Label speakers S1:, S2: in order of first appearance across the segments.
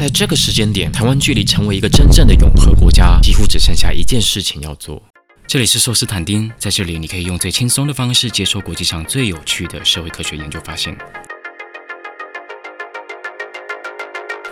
S1: 在这个时间点，台湾距离成为一个真正的永和国家，几乎只剩下一件事情要做。这里是寿斯坦丁，在这里你可以用最轻松的方式接收国际上最有趣的社会科学研究发现。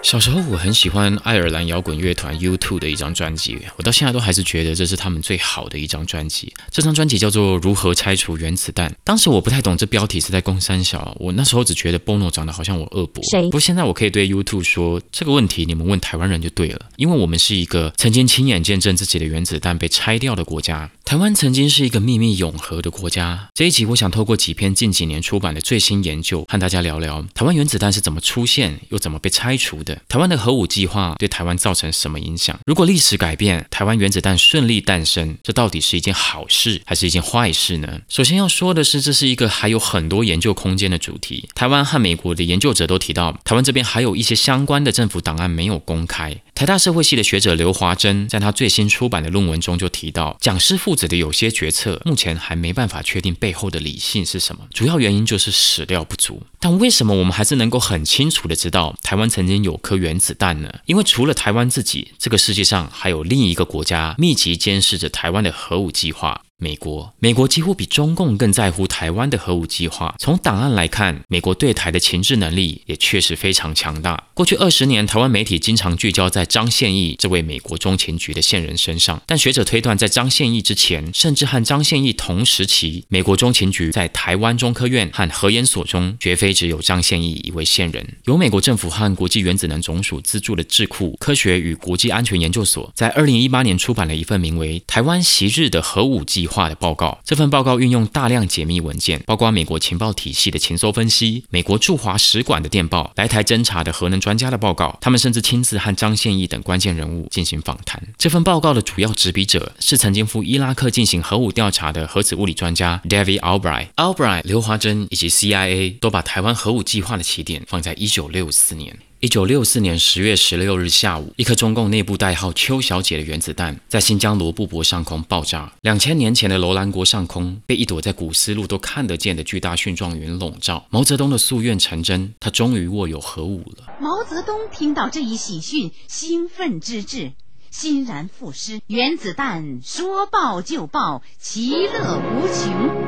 S1: 小时候我很喜欢爱尔兰摇滚乐团 U2 的一张专辑，我到现在都还是觉得这是他们最好的一张专辑。这张专辑叫做《如何拆除原子弹》。当时我不太懂这标题是在攻三小，我那时候只觉得 Bono 长得好像我二伯。
S2: 谁？
S1: 不过现在我可以对 U2 说，这个问题你们问台湾人就对了，因为我们是一个曾经亲眼见证自己的原子弹被拆掉的国家。台湾曾经是一个秘密永和的国家。这一集我想透过几篇近几年出版的最新研究，和大家聊聊台湾原子弹是怎么出现，又怎么被拆除的。台湾的核武计划对台湾造成什么影响？如果历史改变，台湾原子弹顺利诞生，这到底是一件好事还是一件坏事呢？首先要说的是，这是一个还有很多研究空间的主题。台湾和美国的研究者都提到，台湾这边还有一些相关的政府档案没有公开。台大社会系的学者刘华珍在他最新出版的论文中就提到，蒋氏父子的有些决策目前还没办法确定背后的理性是什么，主要原因就是史料不足。但为什么我们还是能够很清楚的知道台湾曾经有颗原子弹呢？因为除了台湾自己，这个世界上还有另一个国家密集监视着台湾的核武计划。美国，美国几乎比中共更在乎台湾的核武计划。从档案来看，美国对台的情治能力也确实非常强大。过去二十年，台湾媒体经常聚焦在张宪义这位美国中情局的线人身上，但学者推断，在张宪义之前，甚至和张宪义同时期，美国中情局在台湾中科院和核研所中，绝非只有张宪义一位线人。由美国政府和国际原子能总署资助的智库科学与国际安全研究所，在二零一八年出版了一份名为《台湾昔日的核武计》。化的报告，这份报告运用大量解密文件，包括美国情报体系的情搜分析、美国驻华使馆的电报、来台侦查的核能专家的报告，他们甚至亲自和张宪义等关键人物进行访谈。这份报告的主要执笔者是曾经赴伊拉克进行核武调查的核子物理专家 David Albright。Albright、刘华珍以及 CIA 都把台湾核武计划的起点放在一九六四年。一九六四年十月十六日下午，一颗中共内部代号“邱小姐”的原子弹在新疆罗布泊上空爆炸。两千年前的楼兰国上空被一朵在古丝路都看得见的巨大蕈状云笼罩。毛泽东的夙愿成真，他终于握有核武了。
S2: 毛泽东听到这一喜讯，兴奋之至，欣然赋诗：“原子弹说爆就爆，其乐无穷。”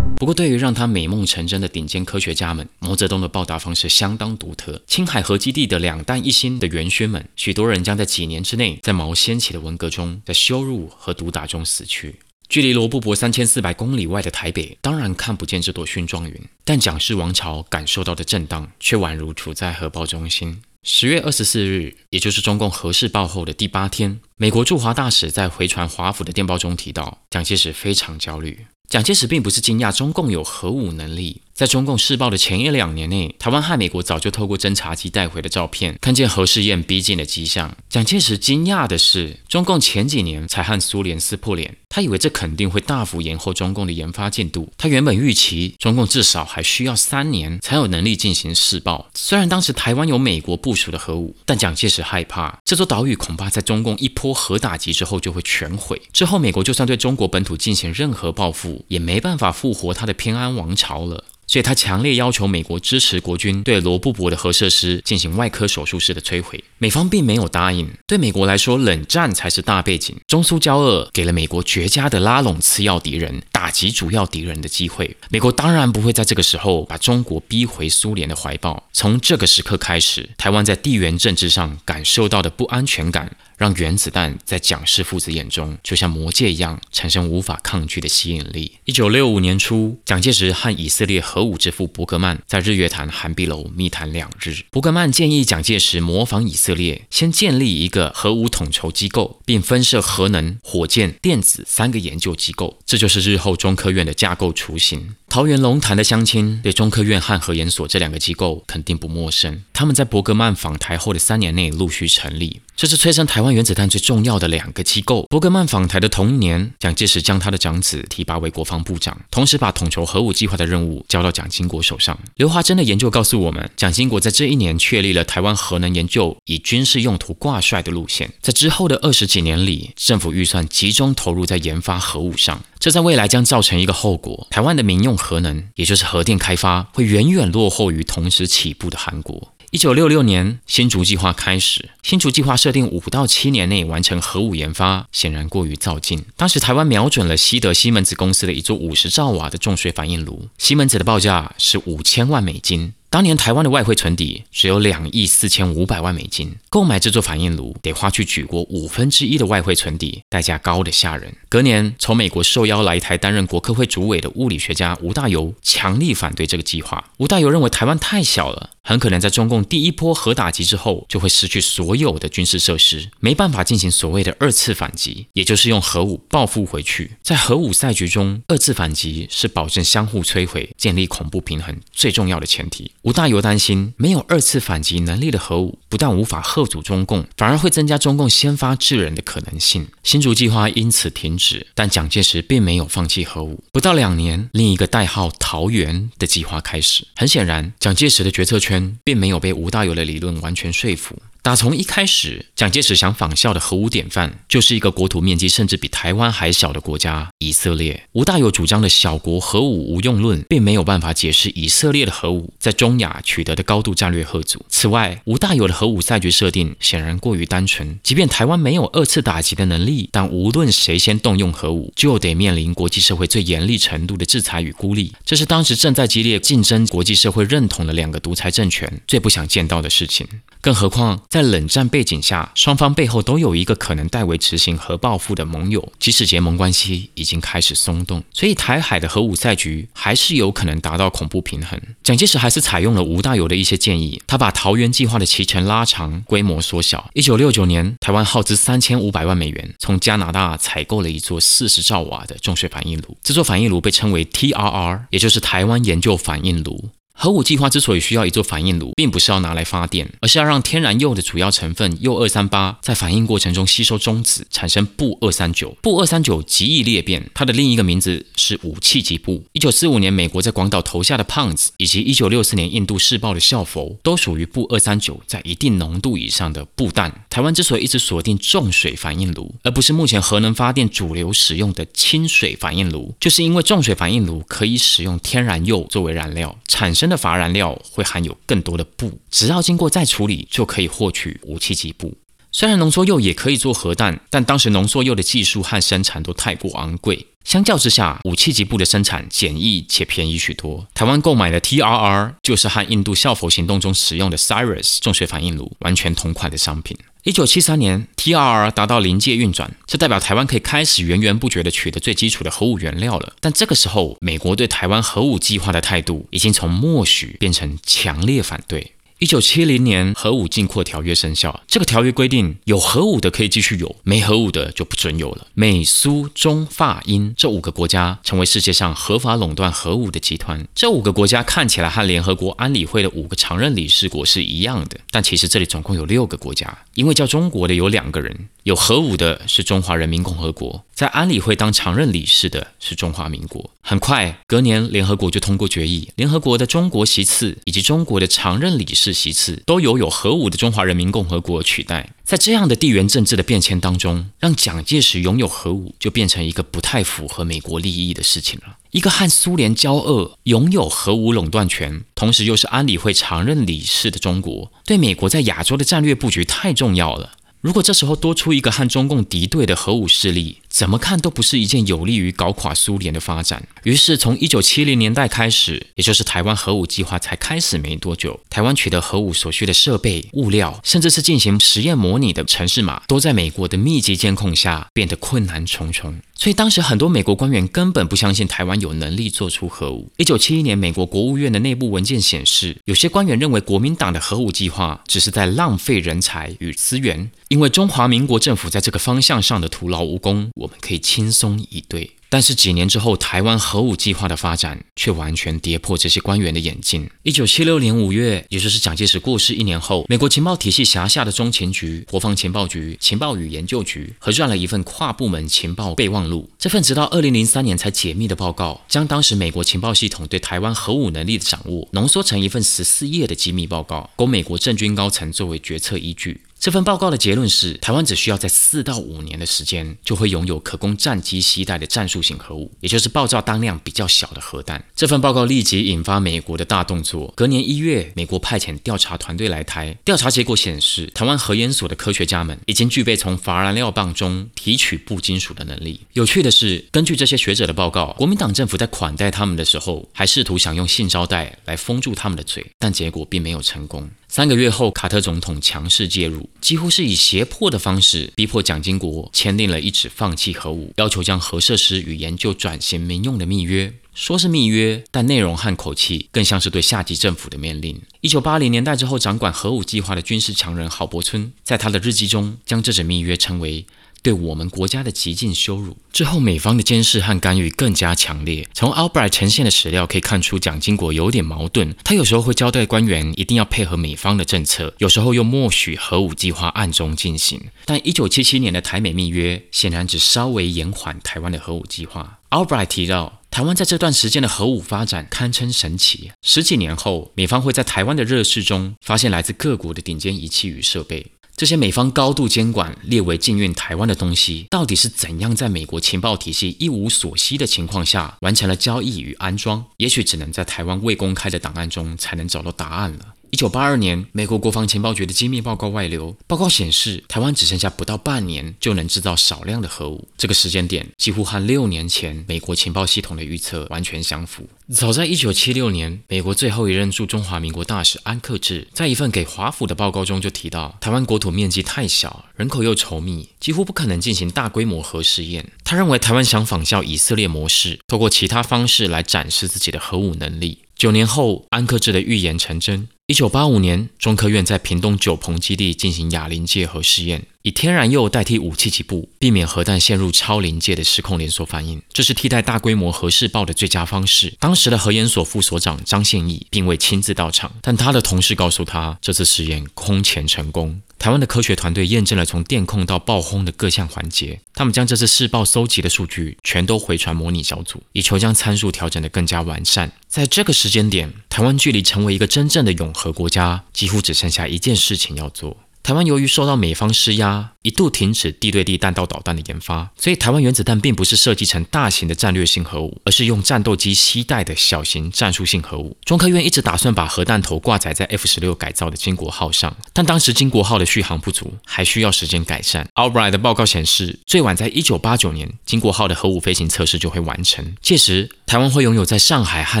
S1: 不过，对于让他美梦成真的顶尖科学家们，毛泽东的报答方式相当独特。青海核基地的两弹一星的元勋们，许多人将在几年之内，在毛掀起的文革中，在羞辱和毒打中死去。距离罗布泊三千四百公里外的台北，当然看不见这朵勋状云，但蒋氏王朝感受到的震荡，却宛如处在核爆中心。十月二十四日，也就是中共核试爆后的第八天，美国驻华大使在回传华府的电报中提到，蒋介石非常焦虑。蒋介石并不是惊讶中共有核武能力。在中共试爆的前一两年内，台湾和美国早就透过侦察机带回的照片，看见核试验逼近的迹象。蒋介石惊讶的是，中共前几年才和苏联撕破脸，他以为这肯定会大幅延后中共的研发进度。他原本预期中共至少还需要三年才有能力进行试爆。虽然当时台湾有美国部署的核武，但蒋介石害怕这座岛屿恐怕在中共一波核打击之后就会全毁。之后美国就算对中国本土进行任何报复，也没办法复活他的偏安王朝了。所以他强烈要求美国支持国军对罗布泊的核设施进行外科手术式的摧毁。美方并没有答应。对美国来说，冷战才是大背景。中苏交恶给了美国绝佳的拉拢次要敌人、打击主要敌人的机会。美国当然不会在这个时候把中国逼回苏联的怀抱。从这个时刻开始，台湾在地缘政治上感受到的不安全感。让原子弹在蒋氏父子眼中就像魔戒一样，产生无法抗拒的吸引力。一九六五年初，蒋介石和以色列核武之父伯格曼在日月潭寒碧楼密谈两日。伯格曼建议蒋介石模仿以色列，先建立一个核武统筹机构，并分设核能、火箭、电子三个研究机构，这就是日后中科院的架构雏形。桃园龙潭的乡亲对中科院和核研所这两个机构肯定不陌生。他们在伯格曼访台后的三年内陆续成立，这是催生台湾原子弹最重要的两个机构。伯格曼访台的同年，蒋介石将他的长子提拔为国防部长，同时把统筹核武计划的任务交到蒋经国手上。刘华珍的研究告诉我们，蒋经国在这一年确立了台湾核能研究以军事用途挂帅的路线。在之后的二十几年里，政府预算集中投入在研发核武上。这在未来将造成一个后果：台湾的民用核能，也就是核电开发，会远远落后于同时起步的韩国。一九六六年，新竹计划开始。新竹计划设定五到七年内完成核武研发，显然过于造进。当时台湾瞄准了西德西门子公司的一座五十兆瓦的重水反应炉，西门子的报价是五千万美金。当年台湾的外汇存底只有两亿四千五百万美金，购买这座反应炉得花去举国五分之一的外汇存底，代价高的吓人。隔年，从美国受邀来台担任国科会主委的物理学家吴大猷强力反对这个计划。吴大猷认为台湾太小了，很可能在中共第一波核打击之后就会失去所有的军事设施，没办法进行所谓的二次反击，也就是用核武报复回去。在核武赛局中，二次反击是保证相互摧毁、建立恐怖平衡最重要的前提。吴大猷担心，没有二次反击能力的核武，不但无法吓阻中共，反而会增加中共先发制人的可能性。新竹计划因此停止，但蒋介石并没有放弃核武。不到两年，另一个代号“桃园”的计划开始。很显然，蒋介石的决策圈并没有被吴大猷的理论完全说服。打从一开始，蒋介石想仿效的核武典范，就是一个国土面积甚至比台湾还小的国家——以色列。吴大猷主张的小国核武无用论，并没有办法解释以色列的核武在中亚取得的高度战略核阻。此外，吴大猷的核武赛局设定显然过于单纯，即便台湾没有二次打击的能力，但无论谁先动用核武，就得面临国际社会最严厉程度的制裁与孤立。这是当时正在激烈竞争国际社会认同的两个独裁政权最不想见到的事情。更何况，在冷战背景下，双方背后都有一个可能代为执行核报复的盟友，即使结盟关系已经开始松动，所以台海的核武赛局还是有可能达到恐怖平衡。蒋介石还是采用了吴大猷的一些建议，他把桃园计划的期程拉长，规模缩小。一九六九年，台湾耗资三千五百万美元，从加拿大采购了一座四十兆瓦的重水反应炉，这座反应炉被称为 TRR，也就是台湾研究反应炉。核武计划之所以需要一座反应炉，并不是要拿来发电，而是要让天然铀的主要成分铀二三八在反应过程中吸收中子，产生钚二三九。钚二三九极易裂变，它的另一个名字是武器级钚。一九四五年美国在广岛投下的胖子，以及一九六四年印度试爆的校佛，都属于钚二三九在一定浓度以上的钚弹。台湾之所以一直锁定重水反应炉，而不是目前核能发电主流使用的清水反应炉，就是因为重水反应炉可以使用天然铀作为燃料，产生的乏燃料会含有更多的钚，只要经过再处理，就可以获取武器级钚。虽然浓缩铀也可以做核弹，但当时浓缩铀的技术和生产都太过昂贵，相较之下，武器级钚的生产简易且便宜许多。台湾购买的 TRR 就是和印度效佛行动中使用的 Cyrus 重水反应炉完全同款的商品。一九七三年，TR 达到临界运转，这代表台湾可以开始源源不绝地取得最基础的核武原料了。但这个时候，美国对台湾核武计划的态度已经从默许变成强烈反对。一九七零年，核武禁扩条约生效。这个条约规定，有核武的可以继续有，没核武的就不准有了。美、苏、中、法、英这五个国家成为世界上合法垄断核武的集团。这五个国家看起来和联合国安理会的五个常任理事国是一样的，但其实这里总共有六个国家，因为叫中国的有两个人。有核武的是中华人民共和国，在安理会当常任理事的是中华民国。很快，隔年联合国就通过决议，联合国的中国席次以及中国的常任理事席次都由有核武的中华人民共和国取代。在这样的地缘政治的变迁当中，让蒋介石拥有核武就变成一个不太符合美国利益的事情了。一个和苏联交恶、拥有核武垄断权，同时又是安理会常任理事的中国，对美国在亚洲的战略布局太重要了。如果这时候多出一个和中共敌对的核武势力，怎么看都不是一件有利于搞垮苏联的发展。于是，从一九七零年代开始，也就是台湾核武计划才开始没多久，台湾取得核武所需的设备、物料，甚至是进行实验模拟的城市码，都在美国的密集监控下变得困难重重。所以当时很多美国官员根本不相信台湾有能力做出核武。一九七一年，美国国务院的内部文件显示，有些官员认为国民党的核武计划只是在浪费人才与资源，因为中华民国政府在这个方向上的徒劳无功，我们可以轻松以对。但是几年之后，台湾核武计划的发展却完全跌破这些官员的眼镜。一九七六年五月，也就是蒋介石过世一年后，美国情报体系辖下的中情局、国防情报局、情报与研究局合撰了一份跨部门情报备忘录。这份直到二零零三年才解密的报告，将当时美国情报系统对台湾核武能力的掌握浓缩成一份十四页的机密报告，供美国政军高层作为决策依据。这份报告的结论是，台湾只需要在四到五年的时间，就会拥有可供战机携带的战术型核武，也就是爆炸当量比较小的核弹。这份报告立即引发美国的大动作。隔年一月，美国派遣调查团队来台，调查结果显示，台湾核研所的科学家们已经具备从乏燃料棒中提取钚金属的能力。有趣的是，根据这些学者的报告，国民党政府在款待他们的时候，还试图想用性招待来封住他们的嘴，但结果并没有成功。三个月后，卡特总统强势介入，几乎是以胁迫的方式逼迫蒋经国签订了一纸放弃核武、要求将核设施与研究转型民用的密约。说是密约，但内容和口气更像是对下级政府的命令。一九八零年代之后，掌管核武计划的军事强人郝柏村，在他的日记中将这纸密约称为。对我们国家的极尽羞辱。之后，美方的监视和干预更加强烈。从 Albright 呈现的史料可以看出，蒋经国有点矛盾。他有时候会交代官员一定要配合美方的政策，有时候又默许核武计划暗中进行。但一九七七年的台美密约显然只稍微延缓台湾的核武计划。Albright 提到，台湾在这段时间的核武发展堪称神奇。十几年后，美方会在台湾的热试中发现来自各国的顶尖仪器与设备。这些美方高度监管、列为禁运台湾的东西，到底是怎样在美国情报体系一无所悉的情况下完成了交易与安装？也许只能在台湾未公开的档案中才能找到答案了。一九八二年，美国国防情报局的机密报告外流。报告显示，台湾只剩下不到半年就能制造少量的核武。这个时间点几乎和六年前美国情报系统的预测完全相符。早在一九七六年，美国最后一任驻中华民国大使安克志在一份给华府的报告中就提到，台湾国土面积太小，人口又稠密，几乎不可能进行大规模核试验。他认为台湾想仿效以色列模式，透过其他方式来展示自己的核武能力。九年后，安克志的预言成真。一九八五年，中科院在屏东九鹏基地进行哑铃界核试验，以天然铀代替武器起步，避免核弹陷入超临界的失控连锁反应。这是替代大规模核试爆的最佳方式。当时的核研所副所长张宪义并未亲自到场，但他的同事告诉他，这次试验空前成功。台湾的科学团队验证了从电控到爆轰的各项环节，他们将这次试爆搜集的数据全都回传模拟小组，以求将参数调整得更加完善。在这个时间点，台湾距离成为一个真正的永和国家，几乎只剩下一件事情要做。台湾由于受到美方施压，一度停止地对地弹道导弹的研发，所以台湾原子弹并不是设计成大型的战略性核武，而是用战斗机携带的小型战术性核武。中科院一直打算把核弹头挂载在 F 十六改造的金国号上，但当时金国号的续航不足，还需要时间改善。Albright 的报告显示，最晚在一九八九年，金国号的核武飞行测试就会完成，届时台湾会拥有在上海和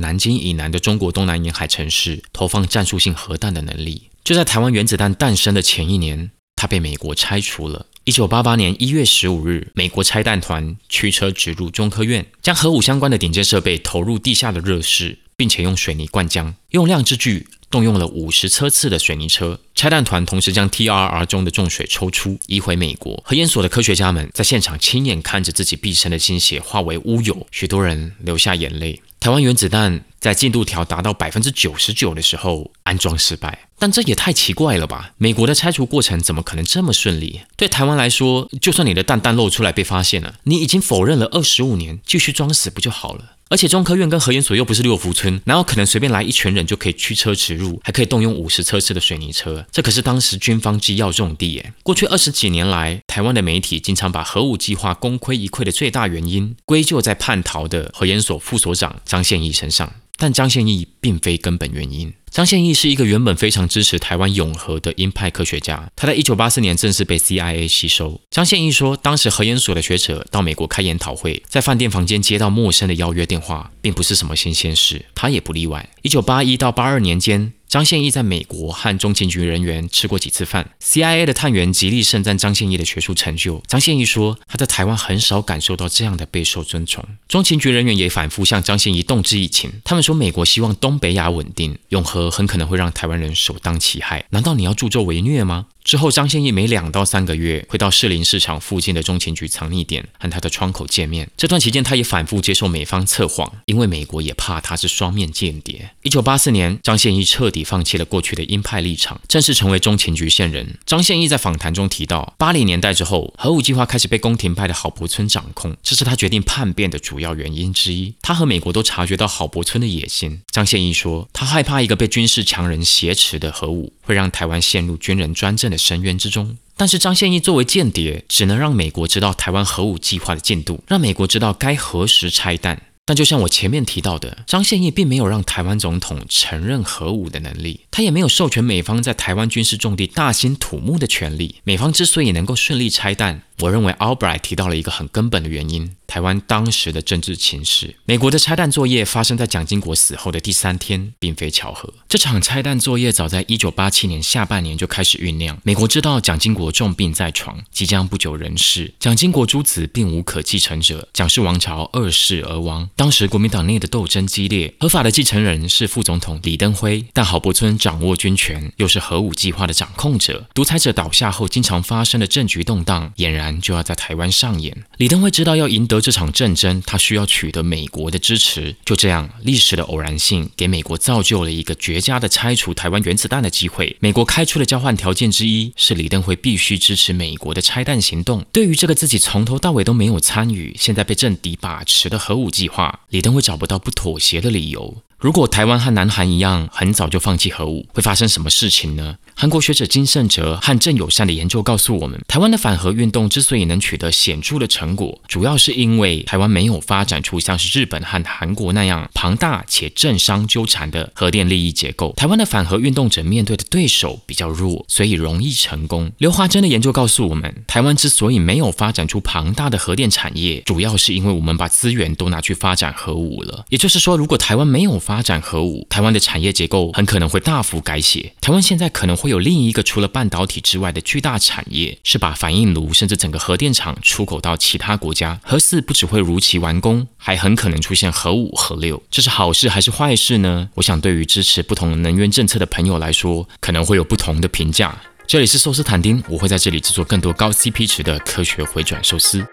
S1: 南京以南的中国东南沿海城市投放战术性核弹的能力。就在台湾原子弹诞生的前一年，它被美国拆除了。一九八八年一月十五日，美国拆弹团驱车直入中科院，将核武相关的顶尖设备投入地下的热室，并且用水泥灌浆，用量之巨，动用了五十车次的水泥车。拆弹团同时将 TRR 中的重水抽出，移回美国。核研所的科学家们在现场亲眼看着自己毕生的心血化为乌有，许多人流下眼泪。台湾原子弹在进度条达到百分之九十九的时候安装失败，但这也太奇怪了吧？美国的拆除过程怎么可能这么顺利？对台湾来说，就算你的弹弹露出来被发现了，你已经否认了二十五年，继续装死不就好了？而且中科院跟核研所又不是六福村，哪有可能随便来一群人就可以驱车直入，还可以动用五十车次的水泥车？这可是当时军方机要重地耶。过去二十几年来，台湾的媒体经常把核武计划功亏一篑的最大原因归咎在叛逃的核研所副所长张宪义身上，但张宪义并非根本原因。张宪义是一个原本非常支持台湾永和的鹰派科学家，他在一九八四年正式被 CIA 吸收。张宪义说，当时核研所的学者到美国开研讨会，在饭店房间接到陌生的邀约电话，并不是什么新鲜事，他也不例外。一九八一到八二年间。张宪义在美国和中情局人员吃过几次饭，CIA 的探员极力盛赞张宪义的学术成就。张宪义说，他在台湾很少感受到这样的备受尊崇。中情局人员也反复向张宪义动之以情，他们说美国希望东北亚稳定，永和很可能会让台湾人首当其害。难道你要助纣为虐吗？之后，张宪义每两到三个月会到士林市场附近的中情局藏匿点和他的窗口见面。这段期间，他也反复接受美方测谎，因为美国也怕他是双面间谍。一九八四年，张宪义彻底放弃了过去的鹰派立场，正式成为中情局线人。张宪义在访谈中提到，八零年代之后，核武计划开始被宫廷派的郝柏村掌控，这是他决定叛变的主要原因之一。他和美国都察觉到郝柏村的野心。张宪义说，他害怕一个被军事强人挟持的核武会让台湾陷入军人专政的深渊之中。但是张献义作为间谍，只能让美国知道台湾核武计划的进度，让美国知道该何时拆弹。但就像我前面提到的，张献义并没有让台湾总统承认核武的能力，他也没有授权美方在台湾军事重地大兴土木的权利。美方之所以能够顺利拆弹，我认为 Albright 提到了一个很根本的原因：台湾当时的政治情势。美国的拆弹作业发生在蒋经国死后的第三天，并非巧合。这场拆弹作业早在1987年下半年就开始酝酿。美国知道蒋经国重病在床，即将不久人世，蒋经国诸子并无可继承者，蒋氏王朝二世而亡。当时国民党内的斗争激烈，合法的继承人是副总统李登辉，但郝柏村掌握军权，又是核武计划的掌控者。独裁者倒下后，经常发生的政局动荡，俨然。就要在台湾上演。李登辉知道要赢得这场战争，他需要取得美国的支持。就这样，历史的偶然性给美国造就了一个绝佳的拆除台湾原子弹的机会。美国开出的交换条件之一是李登辉必须支持美国的拆弹行动。对于这个自己从头到尾都没有参与，现在被政敌把持的核武计划，李登辉找不到不妥协的理由。如果台湾和南韩一样，很早就放弃核武，会发生什么事情呢？韩国学者金圣哲和郑友善的研究告诉我们，台湾的反核运动之所以能取得显著的成果，主要是因为台湾没有发展出像是日本和韩国那样庞大且政商纠缠的核电利益结构。台湾的反核运动者面对的对手比较弱，所以容易成功。刘华珍的研究告诉我们，台湾之所以没有发展出庞大的核电产业，主要是因为我们把资源都拿去发展核武了。也就是说，如果台湾没有发发展核武，台湾的产业结构很可能会大幅改写。台湾现在可能会有另一个除了半导体之外的巨大产业，是把反应炉甚至整个核电厂出口到其他国家。核四不只会如期完工，还很可能出现核五、核六。这是好事还是坏事呢？我想对于支持不同能源政策的朋友来说，可能会有不同的评价。这里是寿司坦丁，我会在这里制作更多高 CP 值的科学回转寿司。